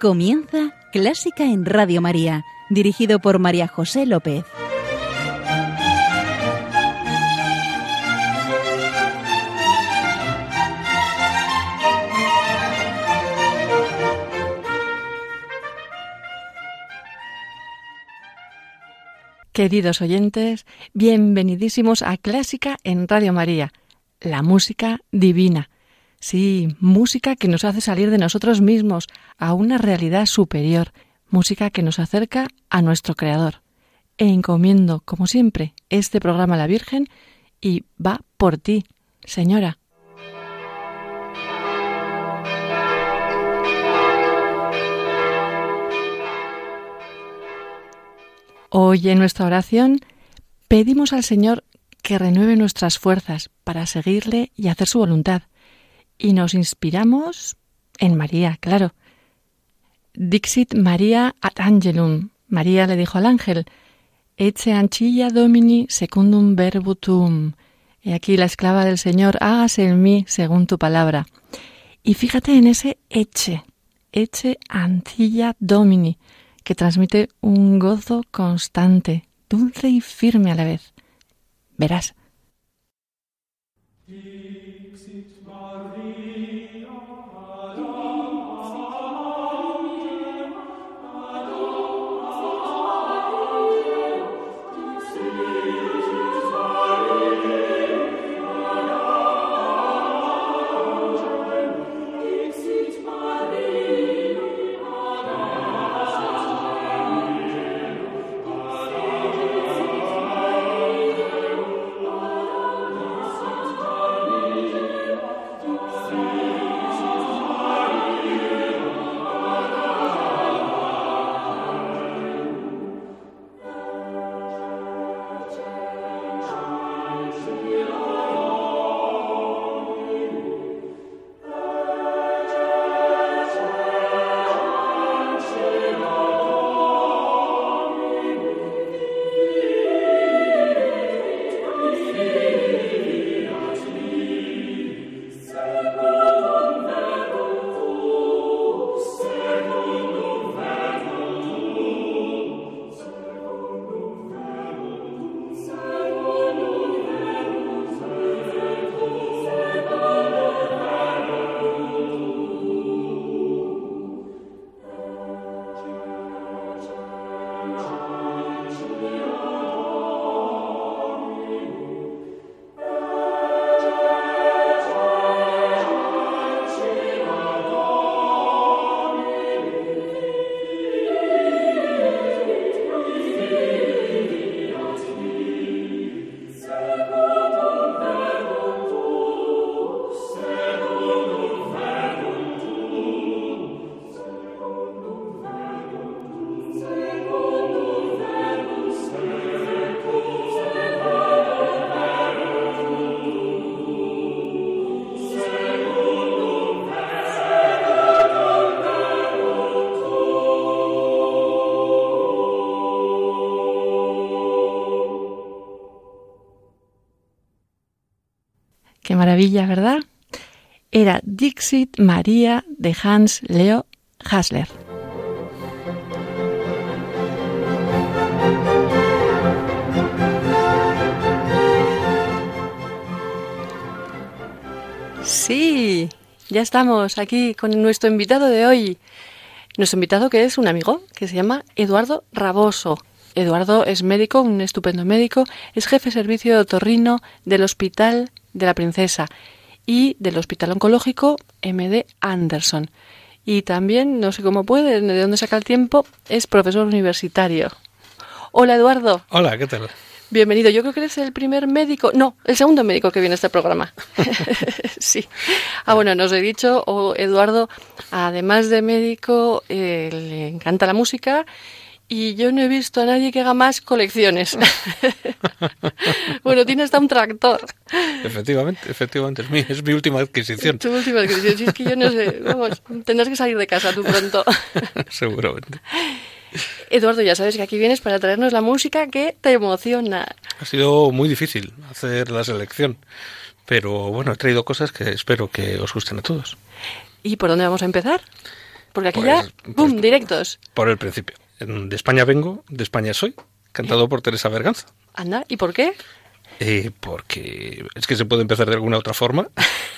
Comienza Clásica en Radio María, dirigido por María José López. Queridos oyentes, bienvenidísimos a Clásica en Radio María, la música divina. Sí, música que nos hace salir de nosotros mismos a una realidad superior, música que nos acerca a nuestro Creador. E encomiendo, como siempre, este programa a la Virgen y va por ti, Señora. Hoy en nuestra oración pedimos al Señor que renueve nuestras fuerzas para seguirle y hacer su voluntad. Y nos inspiramos en María, claro. Dixit María ad angelum. María le dijo al ángel, Ecce ancilla domini secundum verbutum. Y aquí la esclava del Señor, hágase en mí según tu palabra. Y fíjate en ese eche, eche ancilla domini que transmite un gozo constante, dulce y firme a la vez. Verás. Dixit Maria, Adam, ¿verdad? Era Dixit María de Hans Leo Hasler. Sí, ya estamos aquí con nuestro invitado de hoy. Nuestro invitado que es un amigo que se llama Eduardo Raboso. Eduardo es médico, un estupendo médico, es jefe de servicio de otorrino del Hospital de la Princesa y del Hospital Oncológico MD Anderson. Y también, no sé cómo puede, de dónde saca el tiempo, es profesor universitario. Hola Eduardo. Hola, ¿qué tal? Bienvenido. Yo creo que eres el primer médico, no, el segundo médico que viene a este programa. sí. Ah, bueno, nos he dicho, Eduardo, además de médico, eh, le encanta la música y yo no he visto a nadie que haga más colecciones. bueno, tiene hasta un tractor. Efectivamente, efectivamente, es mi, es mi última adquisición. Tu última adquisición, si es que yo no sé, vamos, tendrás que salir de casa tú pronto. Seguramente. Eduardo, ya sabes que aquí vienes para traernos la música que te emociona. Ha sido muy difícil hacer la selección, pero bueno, he traído cosas que espero que os gusten a todos. ¿Y por dónde vamos a empezar? Porque aquí pues, ya, pues directos. Por el principio. De España vengo, de España soy, cantado por Teresa Berganza. Anda, ¿y por qué? Eh, porque es que se puede empezar de alguna otra forma.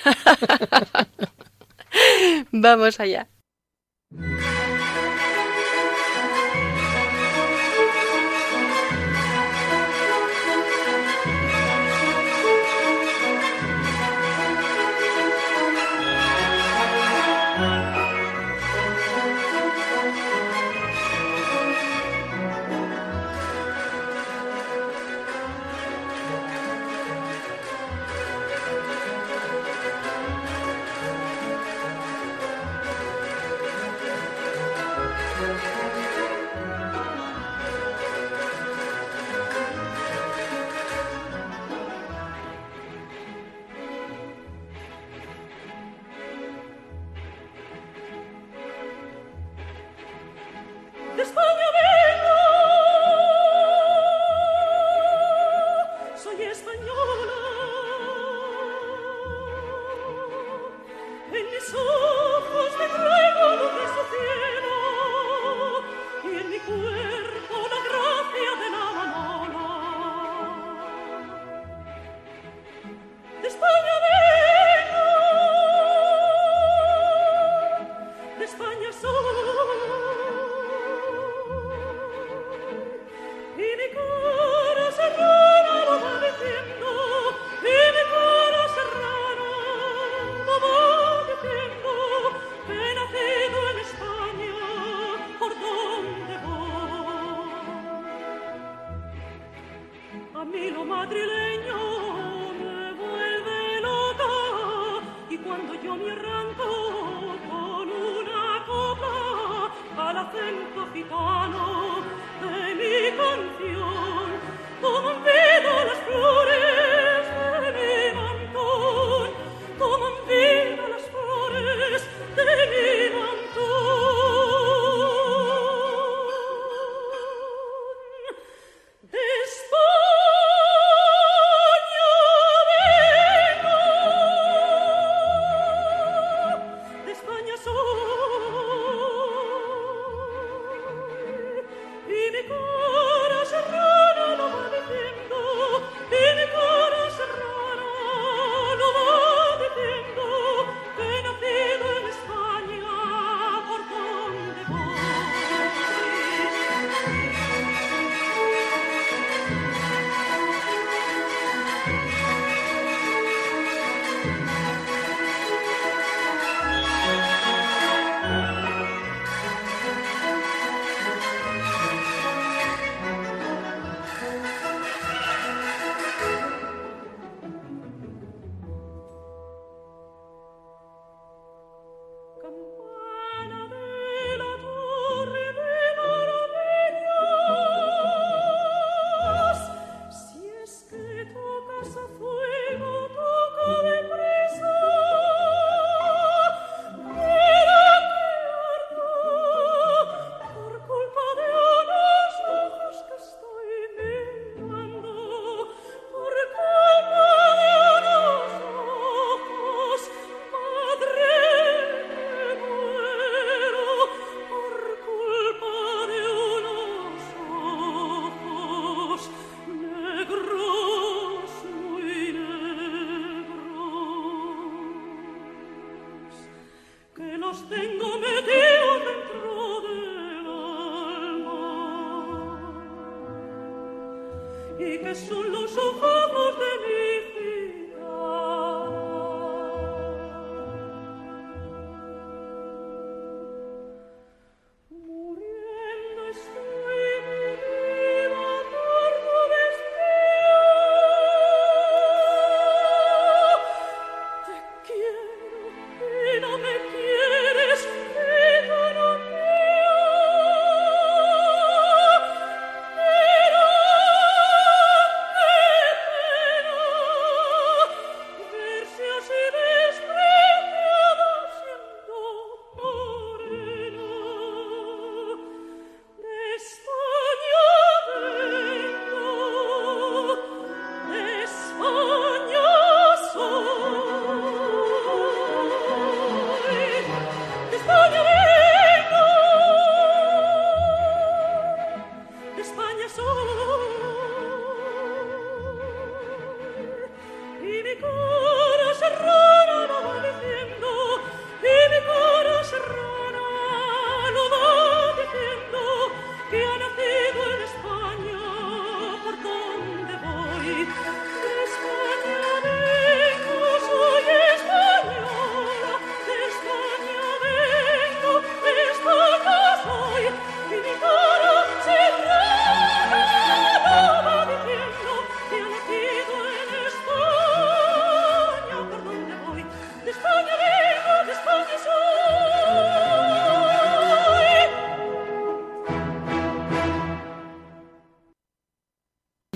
Vamos allá.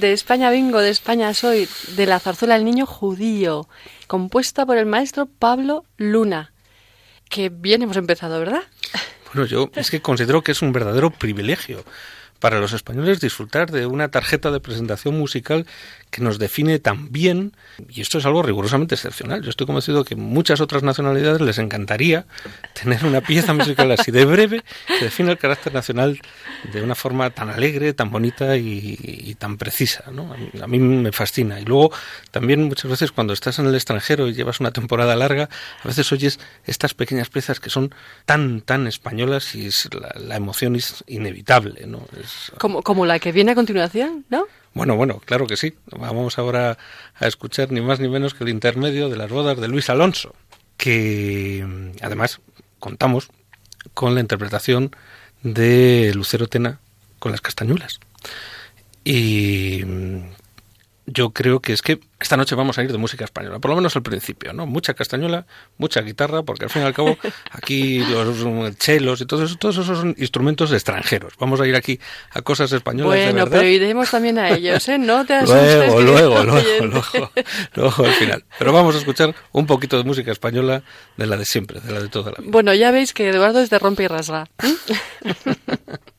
De España vengo, de España soy, de la zarzuela El Niño Judío, compuesta por el maestro Pablo Luna. Que bien hemos empezado, ¿verdad? Bueno, yo es que considero que es un verdadero privilegio para los españoles disfrutar de una tarjeta de presentación musical que nos define tan bien, y esto es algo rigurosamente excepcional. Yo estoy convencido que muchas otras nacionalidades les encantaría tener una pieza musical así de breve que define el carácter nacional de una forma tan alegre, tan bonita y, tan precisa. ¿no? A, mí, me fascina. Y luego también muchas veces cuando estás en el extranjero y llevas una temporada larga, a veces oyes estas pequeñas piezas que son tan, tan españolas y es, la, emoción es inevitable. ¿no? Como, como la que viene a continuación, ¿no? Bueno, bueno, claro que sí. Vamos ahora a escuchar ni más ni menos que el intermedio de las bodas de Luis Alonso, que además contamos con la interpretación de Lucero Tena con las castañuelas. Y yo creo que es que esta noche vamos a ir de música española, por lo menos al principio, ¿no? Mucha castañuela, mucha guitarra, porque al fin y al cabo aquí los chelos y todos, todos esos son instrumentos extranjeros. Vamos a ir aquí a cosas españolas bueno, de verdad. pero iremos también a ellos, ¿eh? No te asustes. luego, luego, luego, luego, luego, al final. Pero vamos a escuchar un poquito de música española de la de siempre, de la de toda la vida. Bueno, ya veis que Eduardo es de rompe y rasga.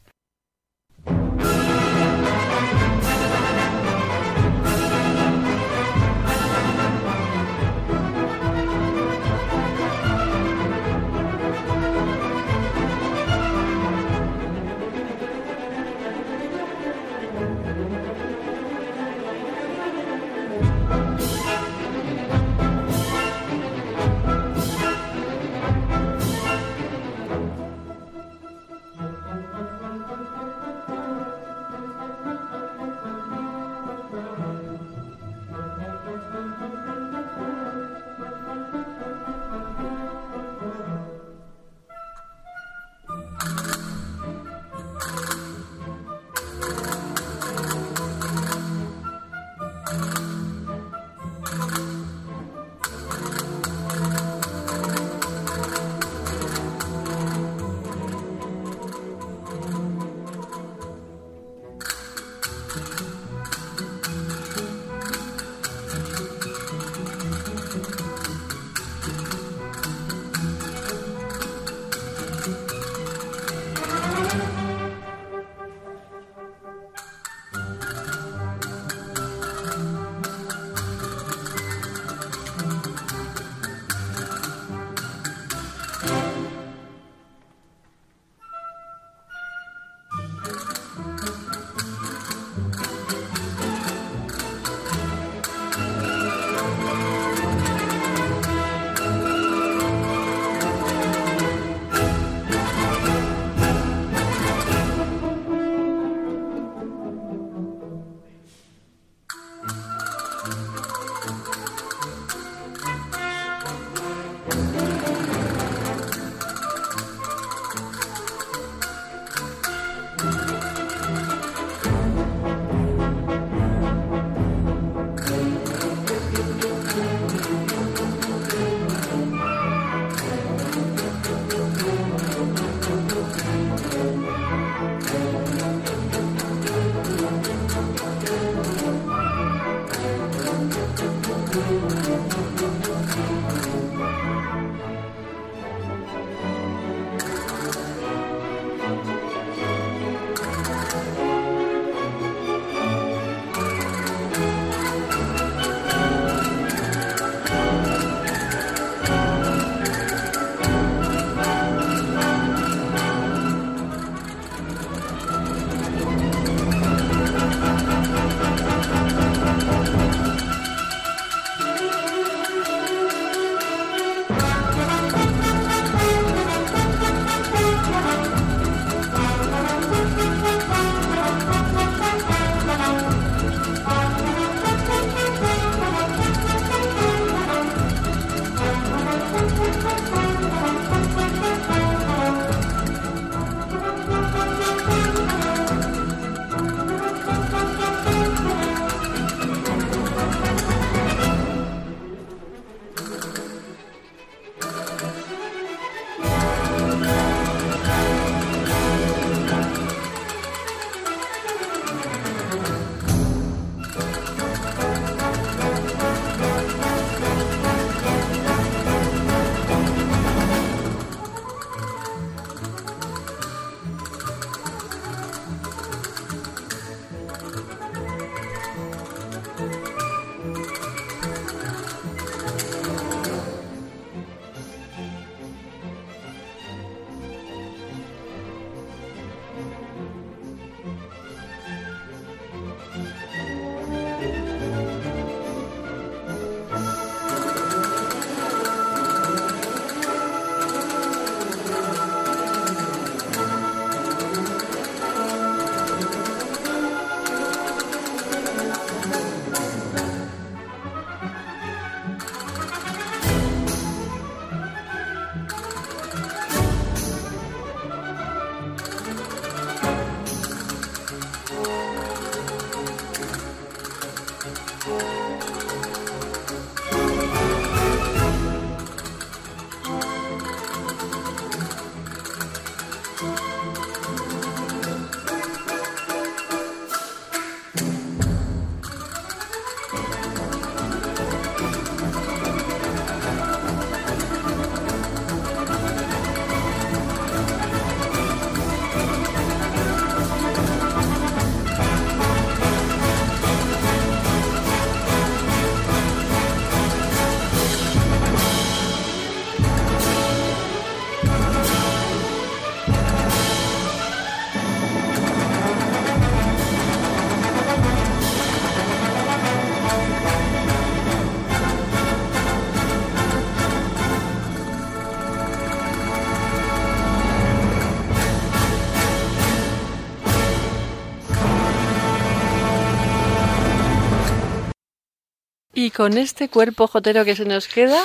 con este cuerpo jotero que se nos queda,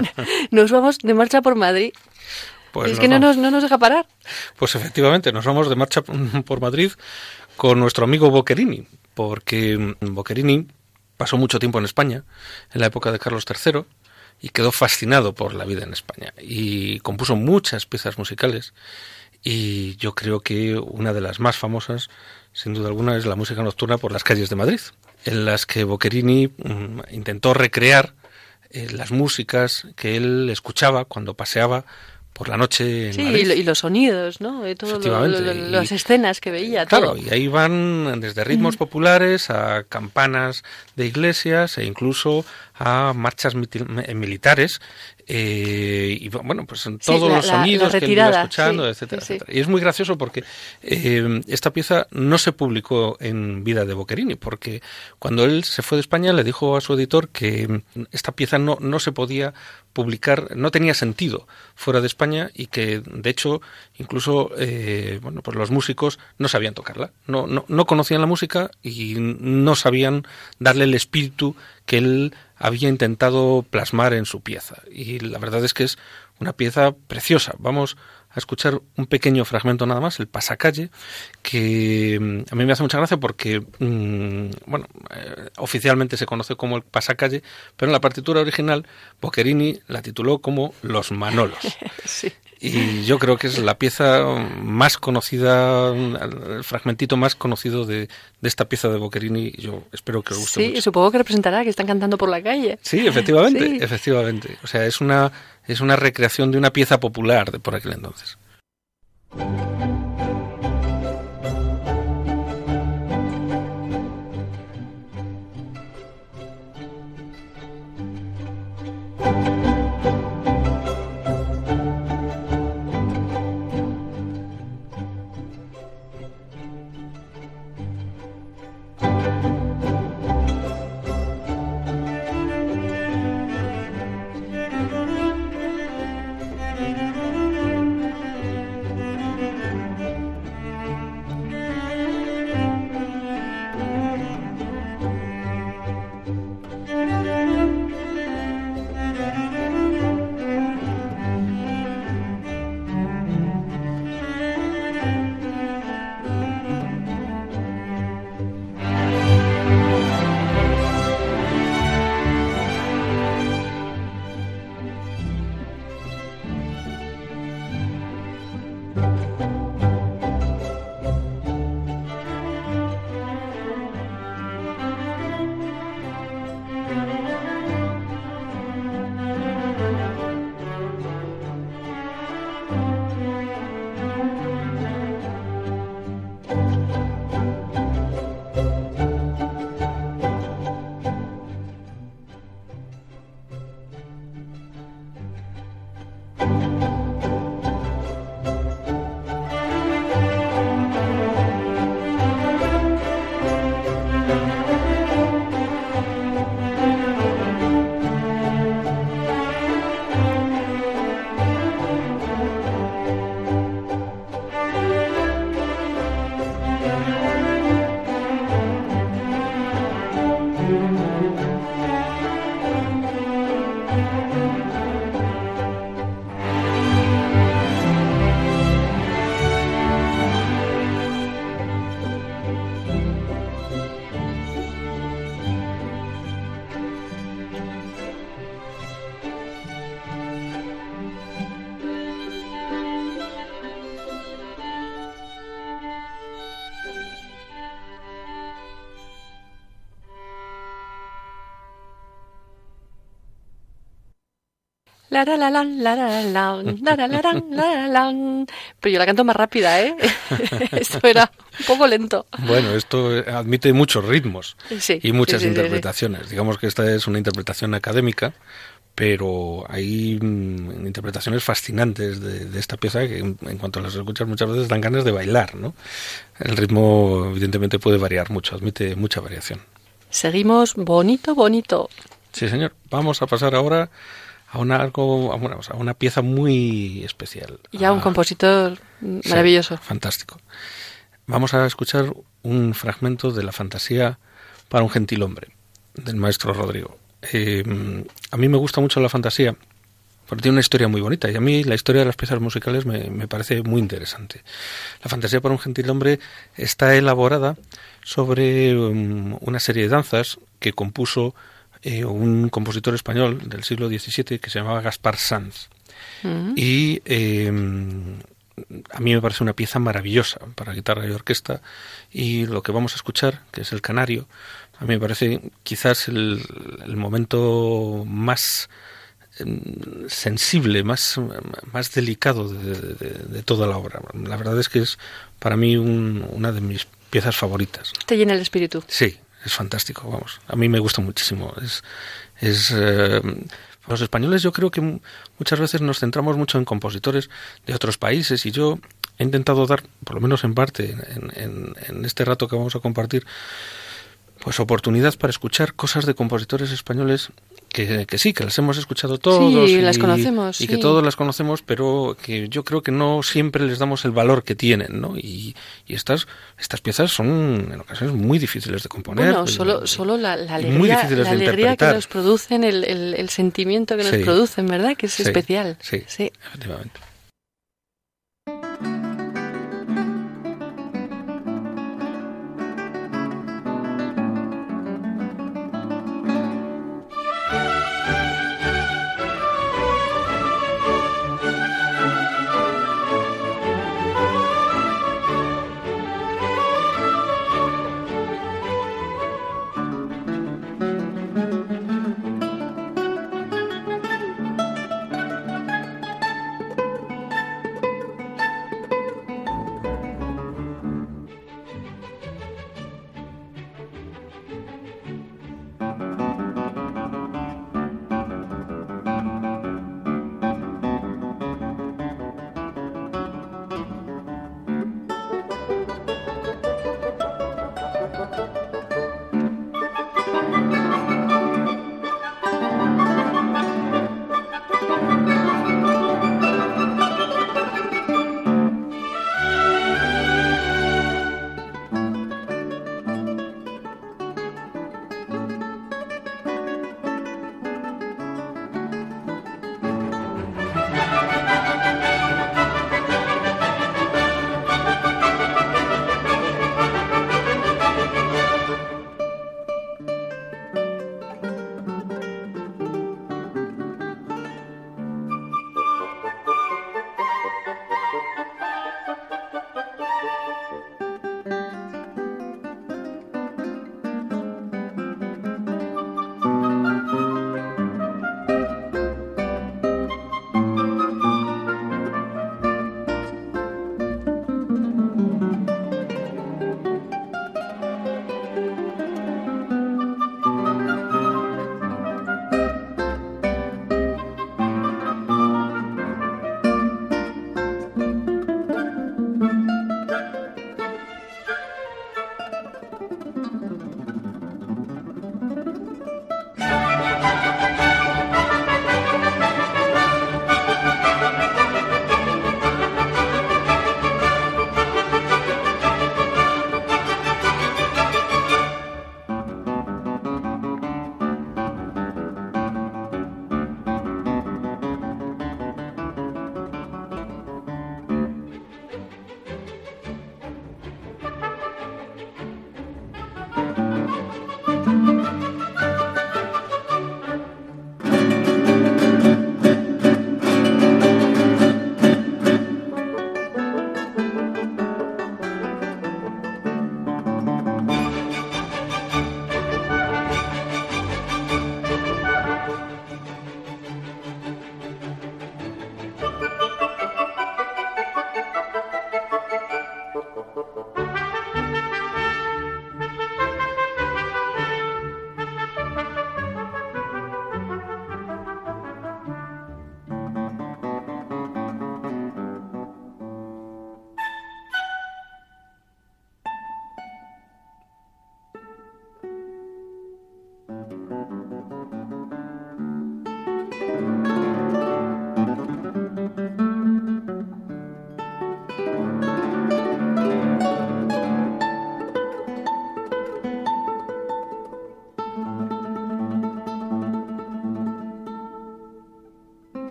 nos vamos de marcha por Madrid. Pues es nos que no nos, no nos deja parar. Pues efectivamente, nos vamos de marcha por Madrid con nuestro amigo Boccherini, porque Boccherini pasó mucho tiempo en España, en la época de Carlos III, y quedó fascinado por la vida en España. Y compuso muchas piezas musicales, y yo creo que una de las más famosas, sin duda alguna, es la música nocturna por las calles de Madrid, en las que Boccherini mm, intentó recrear eh, las músicas que él escuchaba cuando paseaba por la noche en Sí, Madrid. y, lo- y los sonidos, ¿no? Y todo lo- las escenas que veía. Claro, todo. y ahí van desde ritmos populares a campanas de iglesias e incluso a marchas eh, militares eh, y bueno, pues en Sí, todos la- los la- la sonidos que iba escuchando, sí, etcétera, sí, etcétera. Y es muy gracioso porque eh, esta pieza no se publicó en vida de Boccherini, porque cuando él se fue de España le dijo a su editor que esta pieza no, no se podía publicar, no tenía sentido fuera de España y que de hecho incluso eh, bueno pues los músicos no sabían tocarla, no, no, no conocían la música y no sabían darle el espíritu que él había intentado plasmar en su pieza. Y la verdad es que es una pieza preciosa. Vamos a escuchar un pequeño fragmento nada más, el pasacalle, que mm, a mí me hace mucha gracia porque, mm, bueno, eh, oficialmente se conoce como el pasacalle, pero en la partitura original Boccherini la tituló como Los Manolos. Sí. Y yo creo que es la pieza más conocida, el fragmentito más conocido de, de esta pieza de Boccherini. Yo espero que os guste Sí, mucho. supongo que representará que están cantando por la calle. Sí, efectivamente, Sí. efectivamente. O sea, es una, es una recreación de una pieza popular de por aquel entonces. Pero yo la canto más rápida, ¿eh? Esto era un poco lento. Bueno, esto admite muchos ritmos Sí, y muchas sí, sí, interpretaciones. Digamos que esta es una interpretación académica, pero hay mm, interpretaciones fascinantes de, de esta pieza que en, en cuanto las escuchas muchas veces dan ganas de bailar, ¿no? El ritmo evidentemente puede variar mucho, admite mucha variación. Seguimos bonito, bonito. Sí, señor. Vamos a pasar ahora a una algo, a una, a una pieza muy especial. Ya un Ah, compositor sí, maravilloso. fantástico. Vamos a escuchar un fragmento de la fantasía para un gentil hombre del maestro Rodrigo. eh, a mí me gusta mucho la fantasía, porque tiene una historia muy bonita y a mí la historia de las piezas musicales me, me parece muy interesante. La fantasía para un gentil hombre está elaborada sobre um, una serie de danzas que compuso eh, un compositor español del siglo XVII que se llamaba Gaspar Sanz. Mm. Y eh, a mí me parece una pieza maravillosa para guitarra y orquesta. Y lo que vamos a escuchar, que es el Canario, a mí me parece quizás el, el momento más em, sensible, más, más delicado de, de- de toda la obra. La verdad es que es para mí un- una de mis piezas favoritas. Te llena el espíritu. Sí, es fantástico, vamos. A mí me gusta muchísimo. Es, es eh, los españoles yo creo que mu- muchas veces nos centramos mucho en compositores de otros países y yo he intentado dar, por lo menos en parte, en, en- en este rato que vamos a compartir, pues oportunidad para escuchar cosas de compositores españoles que, que sí, que las hemos escuchado todos Sí, y, las conocemos, y que todos las conocemos, pero que yo creo que no siempre les damos el valor que tienen, ¿no? Y, y estas estas piezas son en ocasiones muy difíciles de componer. Bueno, y- solo, solo la, la alegría, muy difíciles la de alegría que nos producen, el, el- el sentimiento que nos Sí. producen, ¿verdad? Que es Sí, especial. sí. sí. Efectivamente.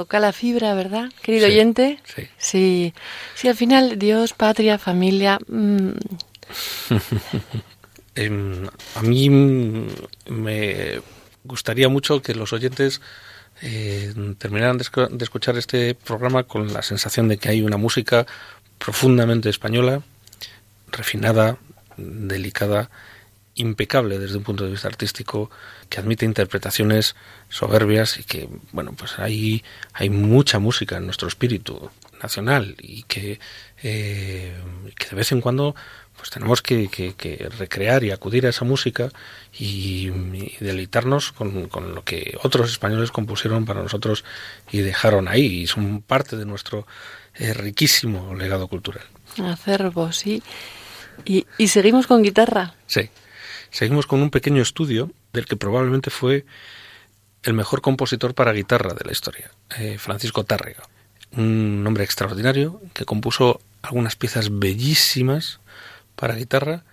Toca la fibra, ¿verdad, querido Sí, oyente? sí. Sí, sí, al final Dios, patria, familia. mm, Em, a mí me gustaría mucho que los oyentes eh, terminaran de, escu- de escuchar este programa con la sensación de que hay una música profundamente española, refinada, delicada, impecable desde un punto de vista artístico, que admite interpretaciones soberbias y que, bueno, pues hay, hay mucha música en nuestro espíritu nacional y que, eh, que de vez en cuando pues tenemos que, que- que recrear y acudir a esa música y, y deleitarnos con, con lo que otros españoles compusieron para nosotros y dejaron ahí y son parte de nuestro eh, riquísimo legado cultural. acervo, sí. Y, y seguimos con guitarra. Sí. Seguimos con un pequeño estudio del que probablemente fue el mejor compositor para guitarra de la historia, eh, Francisco Tárrega. Un hombre extraordinario que compuso algunas piezas bellísimas para guitarra,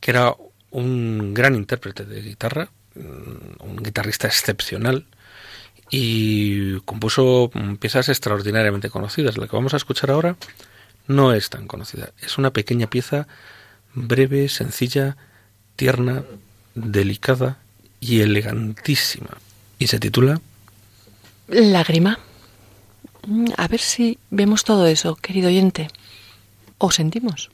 que era un gran intérprete de guitarra, mm, un guitarrista excepcional y compuso piezas extraordinariamente conocidas. La que vamos a escuchar ahora no es tan conocida. Es una pequeña pieza breve, sencilla, tierna, delicada y elegantísima. Y se titula Lágrima. Mm, A ver si vemos todo eso, querido oyente. O sentimos.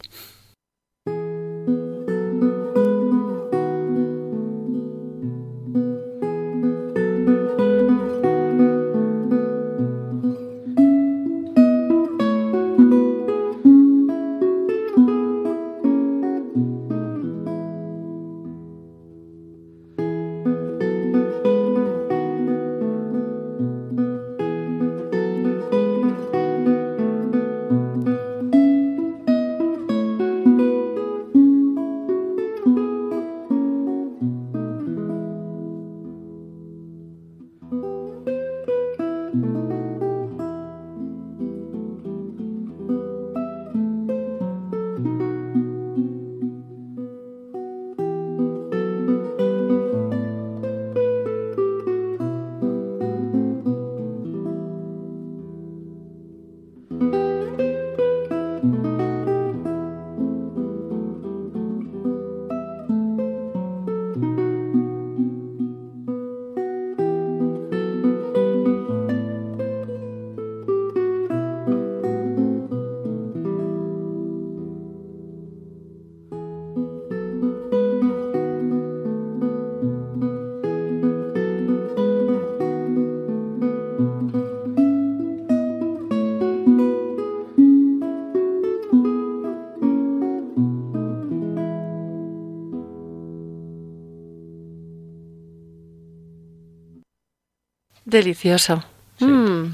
Delicioso. Mm.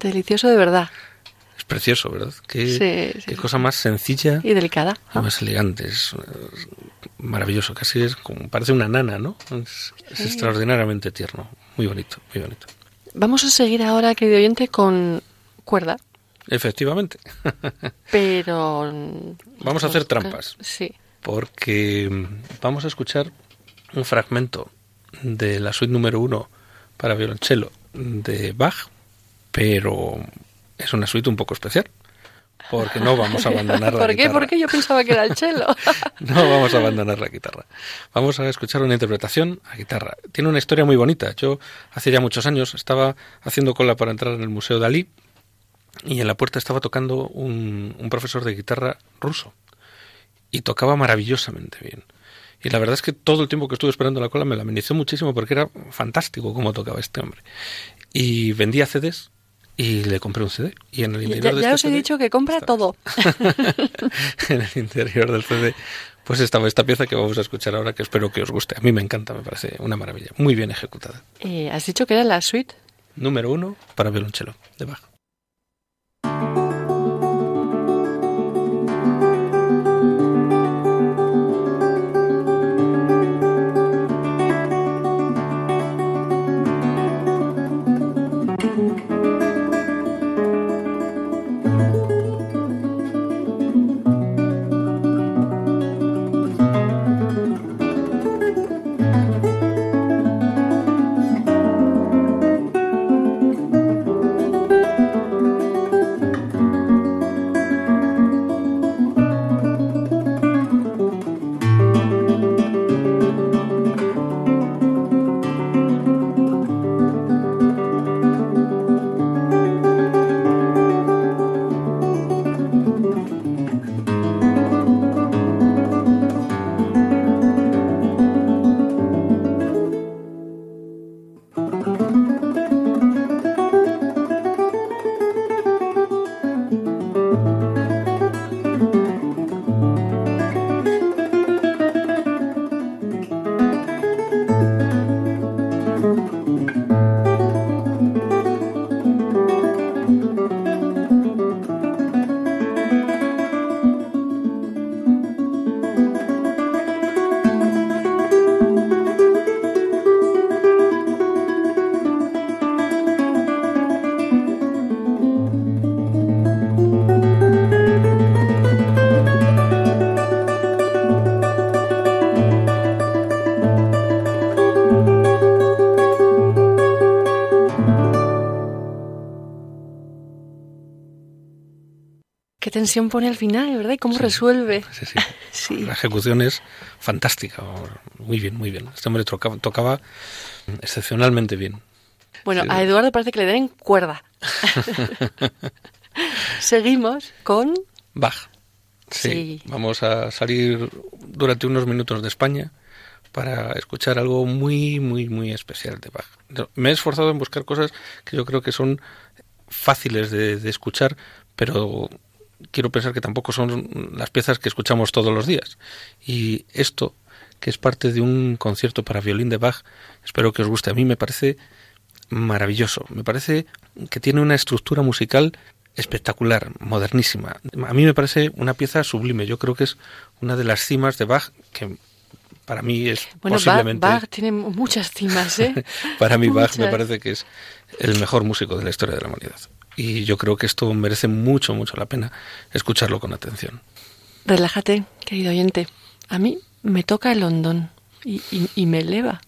Delicioso de verdad. Es precioso, ¿verdad? Qué, Sí, sí, qué sí. cosa más sencilla Y delicada. y más elegante. Es, es maravilloso. Casi es como, parece una nana, ¿no? Es, es extraordinariamente tierno. Muy bonito, muy bonito. Vamos a seguir ahora, querido oyente, con cuerda. Efectivamente. Pero. Vamos a hacer trampas. Sí. porque vamos a escuchar un fragmento de la suite número uno para violonchelo de Bach, pero es una suite un poco especial, porque no vamos a abandonar la ¿Por qué? guitarra. Porque yo pensaba que era el cello. No vamos a abandonar la guitarra. Vamos a escuchar una interpretación a guitarra. Tiene una historia muy bonita. Yo hace ya muchos años estaba haciendo cola para entrar en el Museo Dalí y en la puerta estaba tocando un, un profesor de guitarra ruso y tocaba maravillosamente bien. Y la verdad es que todo el tiempo que estuve esperando la cola me la amenizó muchísimo porque era fantástico cómo tocaba este hombre. Y vendía CDs y le compré un CD. Y en el Ya, interior de ya este os he CD dicho que compra todo. en el interior del CD, pues estaba esta pieza que vamos a escuchar ahora, que espero que os guste. A mí me encanta, me parece una maravilla. Muy bien ejecutada. Eh, ¿Has dicho que era la suite? Número uno para violonchelo, de Bach. Tensión pone al final, ¿verdad? Y cómo resuelve. Sí, sí. Sí. La ejecución es fantástica. Muy bien, muy bien. Este hombre tocaba, tocaba excepcionalmente bien. Bueno, Sí. a Eduardo parece que le den cuerda. Seguimos con... Bach. Sí. Sí. Vamos a salir durante unos minutos de España para escuchar algo muy, muy, muy especial de Bach. Me he esforzado en buscar cosas que yo creo que son fáciles de, de escuchar, pero quiero pensar que tampoco son las piezas que escuchamos todos los días. Y esto, que es parte de un concierto para violín de Bach, espero que os guste. A mí me parece maravilloso. Me parece que tiene una estructura musical espectacular, modernísima. A mí me parece una pieza sublime. Yo creo que es una de las cimas de Bach que para mí es Bueno, Bach, posiblemente Bach tiene muchas cimas, ¿eh? para mí Bach me parece que es el mejor músico de la historia de la humanidad. Y yo creo que esto merece mucho, mucho la pena escucharlo con atención. Relájate, querido oyente. A mí me toca el hondón y, y- y me eleva.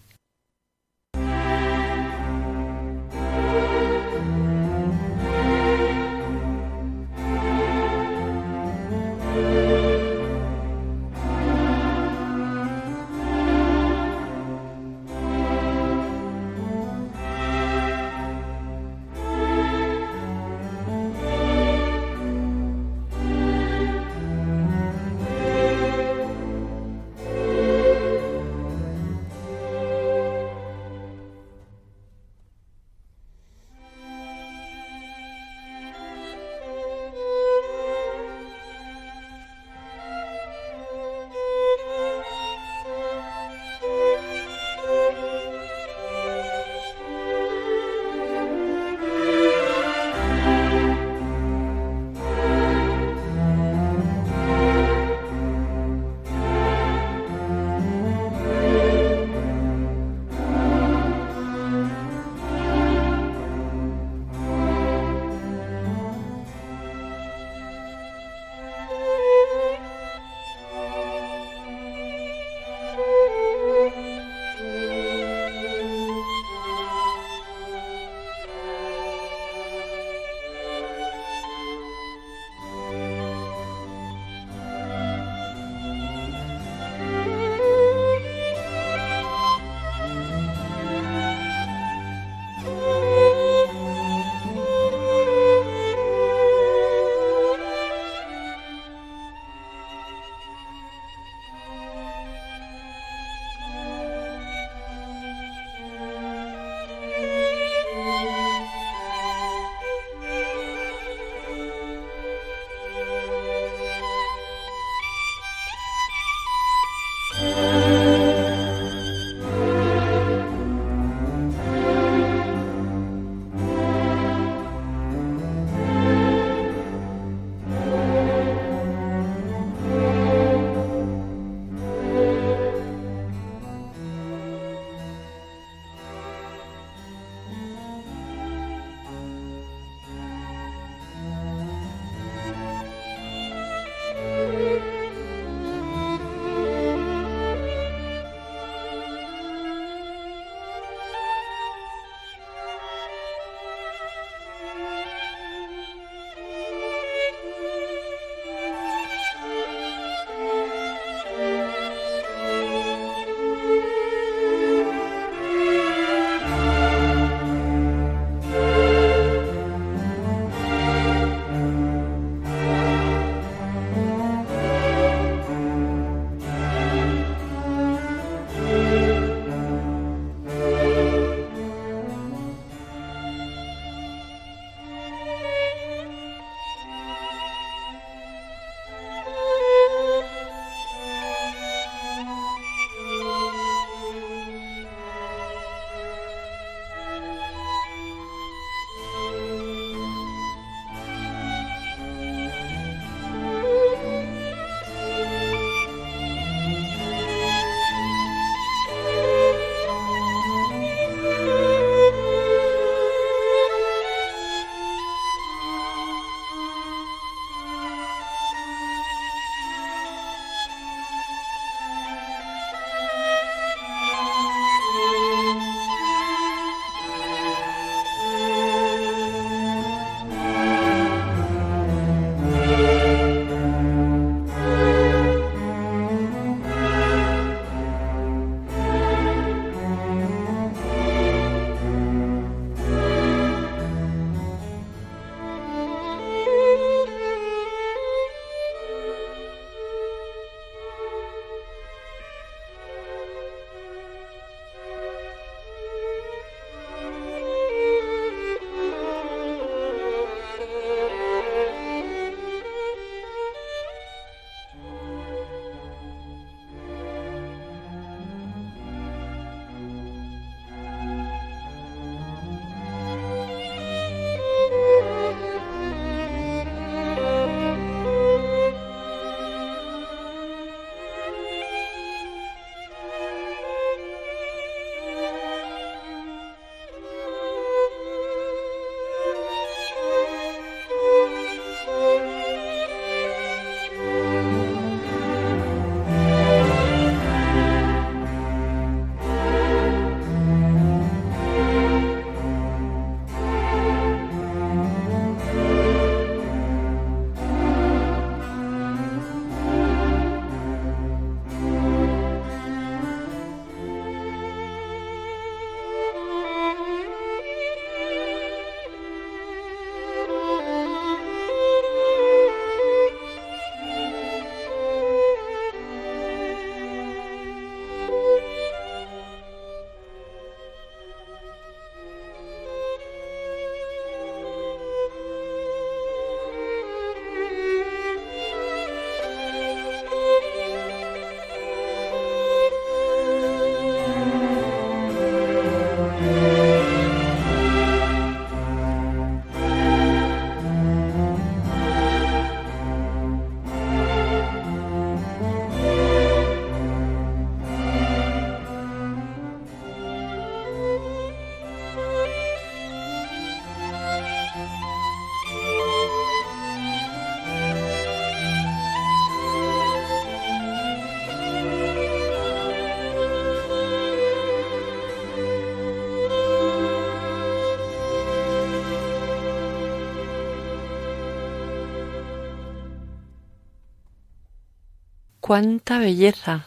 Cuánta belleza.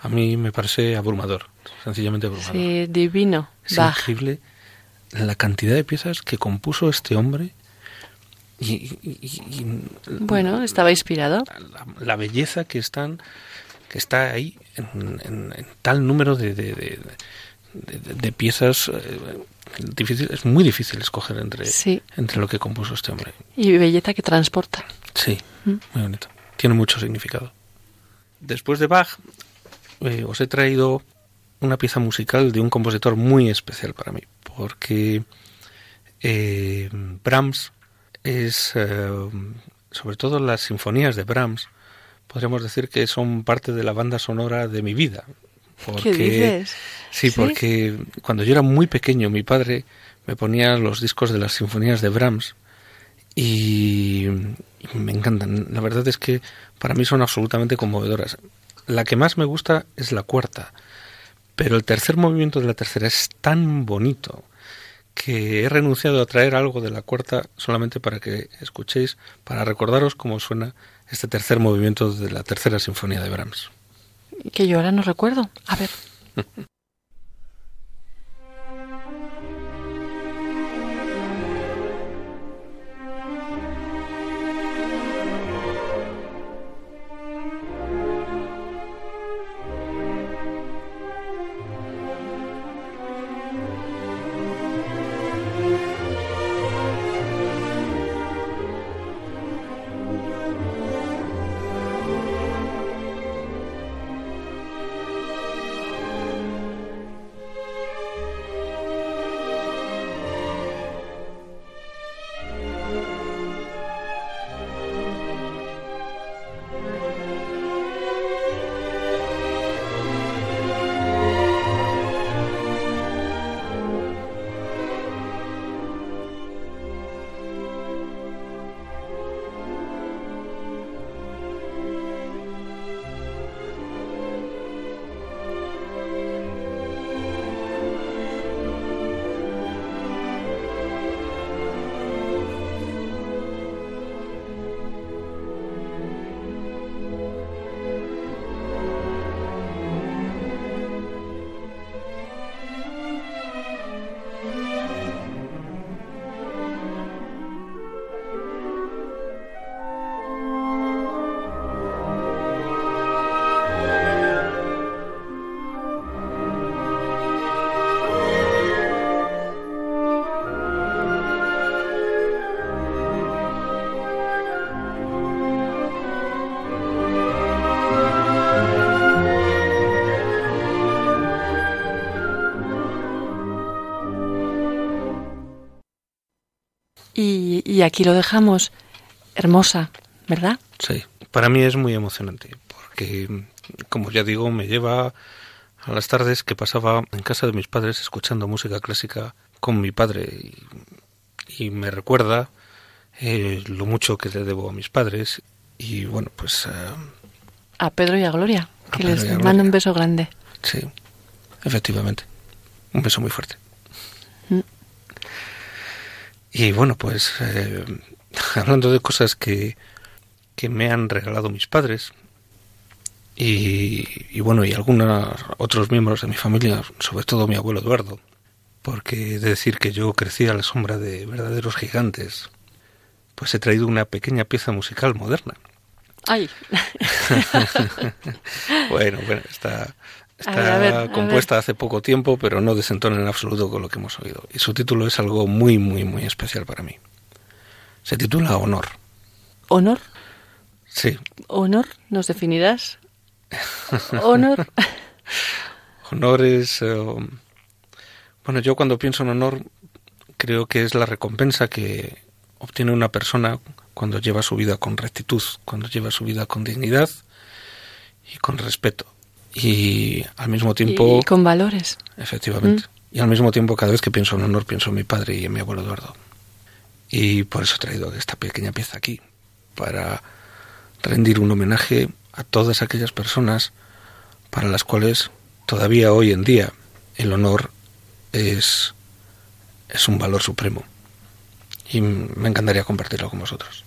A mí me parece abrumador, sencillamente abrumador. Sí, divino. Es increíble la cantidad de piezas que compuso este hombre y, y- y- y Bueno, estaba inspirado. la, la belleza que están que está ahí en, en- en tal número de, de, de- de- de piezas eh, difícil, es muy difícil escoger entre, Sí. entre lo que compuso este hombre. Y belleza que transporta. Sí, Mm. muy bonito. Tiene mucho significado. Después de Bach, eh, os he traído una pieza musical de un compositor muy especial para mí, porque eh, Brahms es, eh, sobre todo las sinfonías de Brahms, podríamos decir que son parte de la banda sonora de mi vida. ¿Qué dices? Sí, ¿Sí? porque cuando yo era muy pequeño, mi padre me ponía los discos de las sinfonías de Brahms y me encantan. La verdad es que para mí son absolutamente conmovedoras. La que más me gusta es la cuarta, pero el tercer movimiento de la tercera es tan bonito que he renunciado a traer algo de la cuarta solamente para que escuchéis, para recordaros cómo suena este tercer movimiento de la tercera sinfonía de Brahms. Que yo ahora no recuerdo. A ver. Y, aquí lo dejamos. Hermosa, ¿verdad? Sí, para mí es muy emocionante, porque, como ya digo, me lleva a las tardes que pasaba en casa de mis padres escuchando música clásica con mi padre y, y me recuerda eh, lo mucho que le debo a mis padres y bueno, pues eh, A Pedro y a Gloria. Que les mando un beso grande. sí, efectivamente, un beso muy fuerte. Y bueno, pues eh, hablando de cosas que, que me han regalado mis padres y, y bueno, y algunos otros miembros de mi familia, sobre todo mi abuelo Eduardo, porque he de decir que yo crecí a la sombra de verdaderos gigantes, pues he traído una pequeña pieza musical moderna. Ay, Bueno, bueno, está, está A ver, a ver, a compuesta hace poco tiempo, pero no desentona en absoluto con lo que hemos oído. Y su título es algo muy, muy, muy especial para mí. Se titula Honor. honor, Sí, honor, ¿nos definirás? Honor. honor es... eh, bueno, yo cuando pienso en honor creo que es la recompensa que obtiene una persona cuando lleva su vida con rectitud, cuando lleva su vida con dignidad y con respeto. Y al mismo tiempo... Y con valores. Efectivamente. Y al mismo tiempo, cada vez que pienso en honor, pienso en mi padre y en mi abuelo Eduardo. Y por eso he traído esta pequeña pieza aquí, para rendir un homenaje a todas aquellas personas para las cuales todavía hoy en día el honor es, es un valor supremo. Y me encantaría compartirlo con vosotros.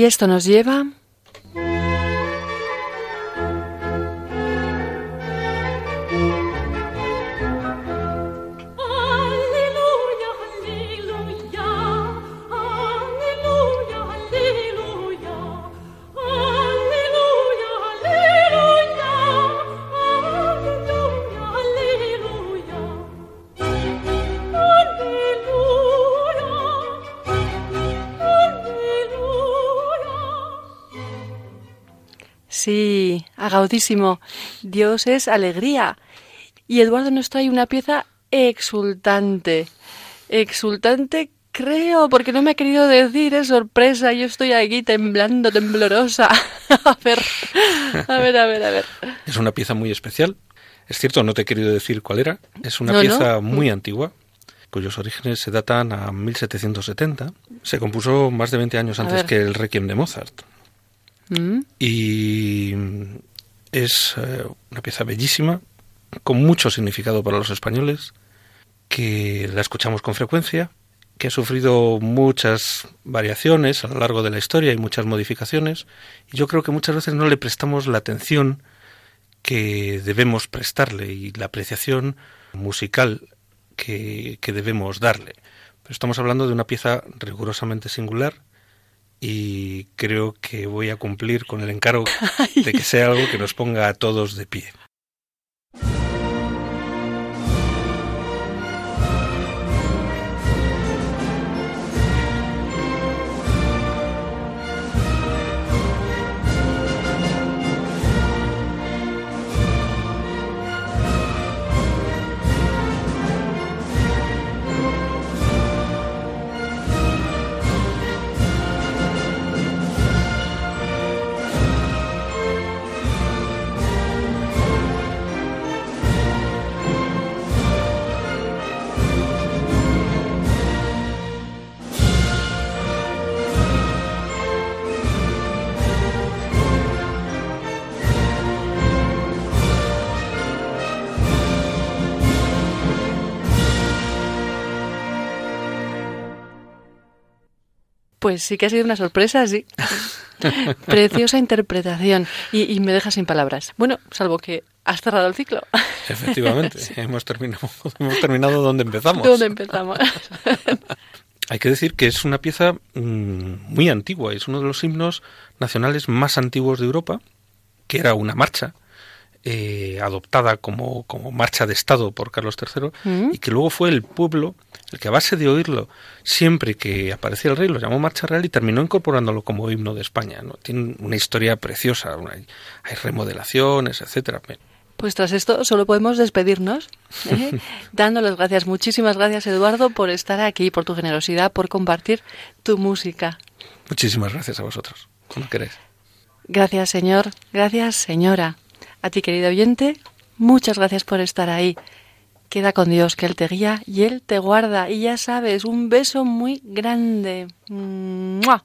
Y esto nos lleva agaudísimo. Dios es alegría. Y Eduardo nos trae una pieza exultante. Exultante, creo, porque no me ha querido decir, es sorpresa. Yo estoy aquí temblando, temblorosa. A ver, a ver, a ver, a ver. Es una pieza muy especial. Es cierto, no te he querido decir cuál era. Es una No, no. pieza muy antigua, cuyos orígenes se datan a 1770. Se compuso más de 20 años antes que el Requiem de Mozart. Mm, Y es eh, una pieza bellísima, con mucho significado para los españoles, que la escuchamos con frecuencia, que ha sufrido muchas variaciones a lo largo de la historia y muchas modificaciones, y yo creo que muchas veces no le prestamos la atención que debemos prestarle y la apreciación musical que, que debemos darle. Pero estamos hablando de una pieza rigurosamente singular y creo que voy a cumplir con el encargo de que sea algo que nos ponga a todos de pie. Pues sí que ha sido una sorpresa, sí. Preciosa interpretación. Y, y me deja sin palabras. Bueno, salvo que has cerrado el ciclo. Efectivamente, hemos, terminado, hemos terminado donde empezamos. ¿Dónde empezamos? Hay que decir que es una pieza mm, muy antigua, es uno de los himnos nacionales más antiguos de Europa, que era una marcha eh, adoptada como, como marcha de Estado por Carlos III Mm. y que luego fue el pueblo el que a base de oírlo siempre que aparecía el rey lo llamó marcha real y terminó incorporándolo como himno de España. ¿no? Tiene una historia preciosa, una- hay remodelaciones, etcétera. Pues tras esto solo podemos despedirnos, ¿eh? dando las gracias. Muchísimas gracias, Eduardo, por estar aquí, por tu generosidad, por compartir tu música. Muchísimas gracias a vosotros, como queréis. Gracias, señor. Gracias, señora. A ti, querido oyente, muchas gracias por estar ahí. Queda con Dios, que Él te guía y Él te guarda. Y ya sabes, un beso muy grande. ¡Mua!